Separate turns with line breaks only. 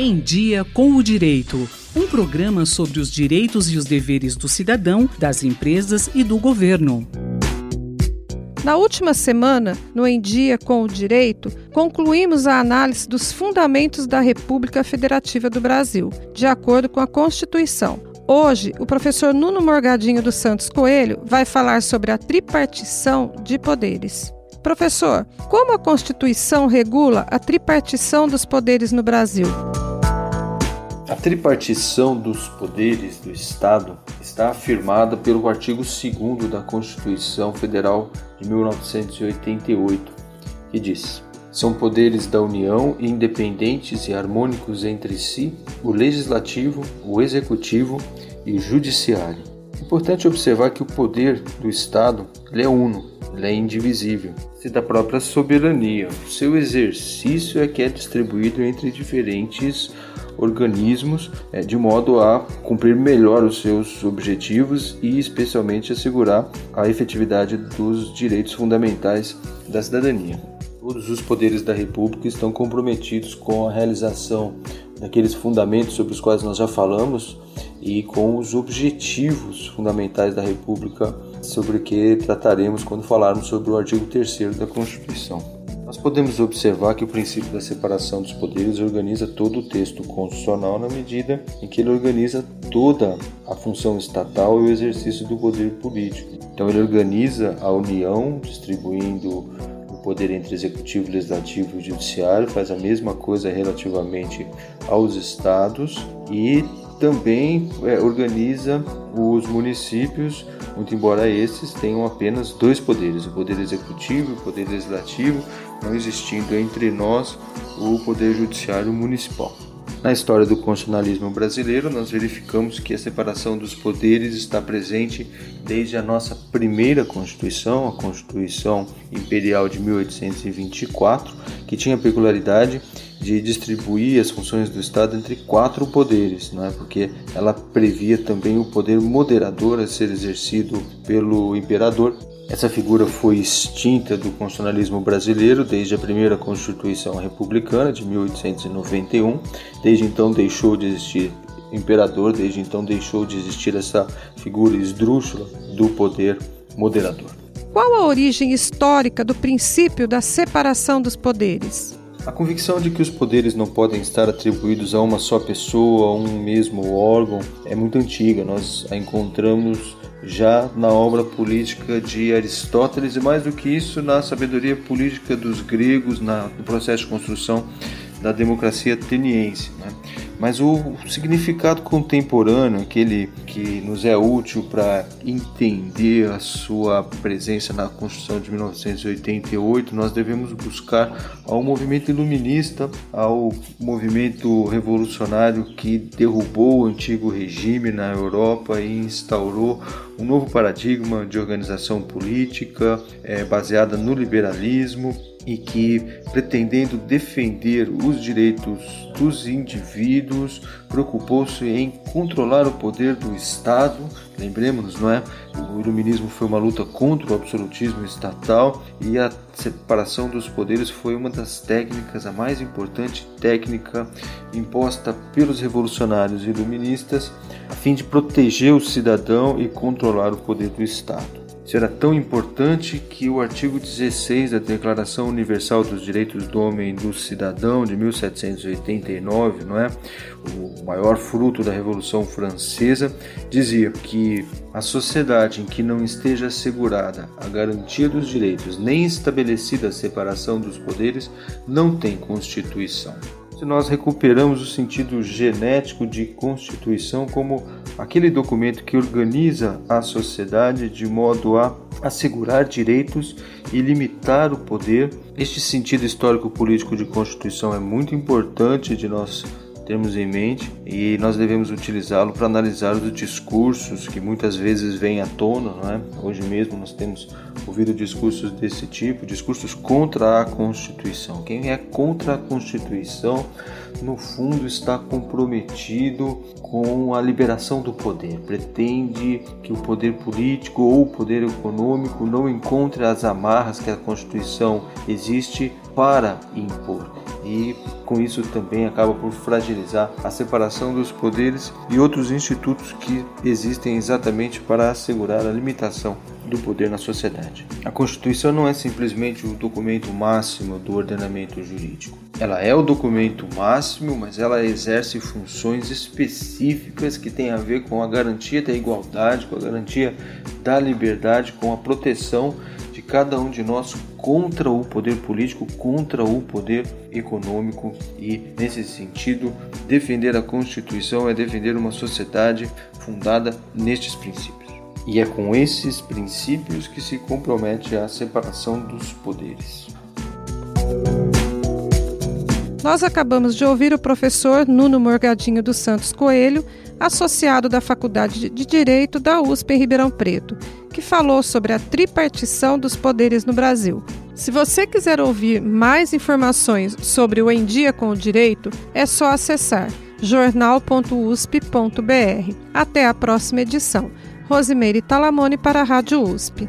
Em Dia com o Direito. Um programa sobre os direitos e os deveres do cidadão, das empresas e do governo.
Na última semana, no Em Dia com o Direito, concluímos a análise dos fundamentos da República Federativa do Brasil, de acordo com a Constituição. Hoje, o professor Nuno Morgadinho dos Santos Coelho vai falar sobre a tripartição de poderes. Professor, como a Constituição regula a tripartição dos poderes no Brasil?
A tripartição dos poderes do Estado está afirmada pelo artigo 2 da Constituição Federal de 1988, que diz: São poderes da União independentes e harmônicos entre si o legislativo, o executivo e o judiciário. Importante observar que o poder do Estado é uno, é indivisível, da própria soberania. Seu exercício é que é distribuído entre diferentes organismos é, de modo a cumprir melhor os seus objetivos e especialmente assegurar a efetividade dos direitos fundamentais da cidadania. Todos os poderes da República estão comprometidos com a realização daqueles fundamentos sobre os quais nós já falamos e com os objetivos fundamentais da República, sobre que trataremos quando falarmos sobre o artigo 3 da Constituição. Nós podemos observar que o princípio da separação dos poderes organiza todo o texto constitucional na medida em que ele organiza toda a função estatal e o exercício do poder político. Então, ele organiza a União, distribuindo o poder entre executivo, legislativo e judiciário, faz a mesma coisa relativamente aos estados e também é, organiza os municípios, muito embora esses tenham apenas dois poderes, o poder executivo e o poder legislativo, não existindo entre nós o poder judiciário municipal. Na história do constitucionalismo brasileiro, nós verificamos que a separação dos poderes está presente desde a nossa primeira Constituição, a Constituição Imperial de 1824, que tinha a peculiaridade de distribuir as funções do Estado entre quatro poderes, é? porque ela previa também o poder moderador a ser exercido pelo imperador. Essa figura foi extinta do constitucionalismo brasileiro desde a primeira Constituição Republicana de 1891. Desde então deixou de existir imperador, desde então deixou de existir essa figura esdrúxula do poder moderador.
Qual a origem histórica do princípio da separação dos poderes?
A convicção de que os poderes não podem estar atribuídos a uma só pessoa, a um mesmo órgão, é muito antiga. Nós a encontramos já na obra política de Aristóteles e mais do que isso na sabedoria política dos gregos, na, no processo de construção da democracia ateniense. Né? Mas o significado contemporâneo, aquele que nos é útil para entender a sua presença na Constituição de 1988, nós devemos buscar ao movimento iluminista, ao movimento revolucionário que derrubou o antigo regime na Europa e instaurou um novo paradigma de organização política é, baseada no liberalismo e que, pretendendo defender os direitos dos indivíduos, preocupou-se em controlar o poder do Estado. Lembremos-nos, não é? O iluminismo foi uma luta contra o absolutismo estatal e a separação dos poderes foi uma das técnicas, a mais importante técnica imposta pelos revolucionários iluministas, a fim de proteger o cidadão e controlar o poder do Estado. Era tão importante que o artigo 16 da Declaração Universal dos Direitos do Homem e do Cidadão de 1789, não é? O maior fruto da Revolução Francesa, dizia que a sociedade em que não esteja assegurada a garantia dos direitos nem estabelecida a separação dos poderes não tem constituição se nós recuperamos o sentido genético de Constituição como aquele documento que organiza a sociedade de modo a assegurar direitos e limitar o poder. Este sentido histórico-político de Constituição é muito importante de nós termos em mente e nós devemos utilizá-lo para analisar os discursos que muitas vezes vêm à tona. Não é? Hoje mesmo nós temos ouvido discursos desse tipo, discursos contra a Constituição. Quem é contra a Constituição, no fundo, está comprometido com a liberação do poder, pretende que o poder político ou o poder econômico não encontre as amarras que a Constituição existe para impor e com isso também acaba por fragilizar a separação dos poderes e outros institutos que existem exatamente para assegurar a limitação do poder na sociedade. A Constituição não é simplesmente o documento máximo do ordenamento jurídico. Ela é o documento máximo, mas ela exerce funções específicas que têm a ver com a garantia da igualdade, com a garantia da liberdade, com a proteção cada um de nós contra o poder político, contra o poder econômico e, nesse sentido, defender a Constituição é defender uma sociedade fundada nestes princípios. E é com esses princípios que se compromete a separação dos poderes.
Nós acabamos de ouvir o professor Nuno Morgadinho dos Santos Coelho, associado da Faculdade de Direito da USP em Ribeirão Preto, que falou sobre a tripartição dos poderes no Brasil. Se você quiser ouvir mais informações sobre o Em Dia com o Direito, é só acessar jornal.usp.br. Até a próxima edição. Rosimeire Talamone para a Rádio USP.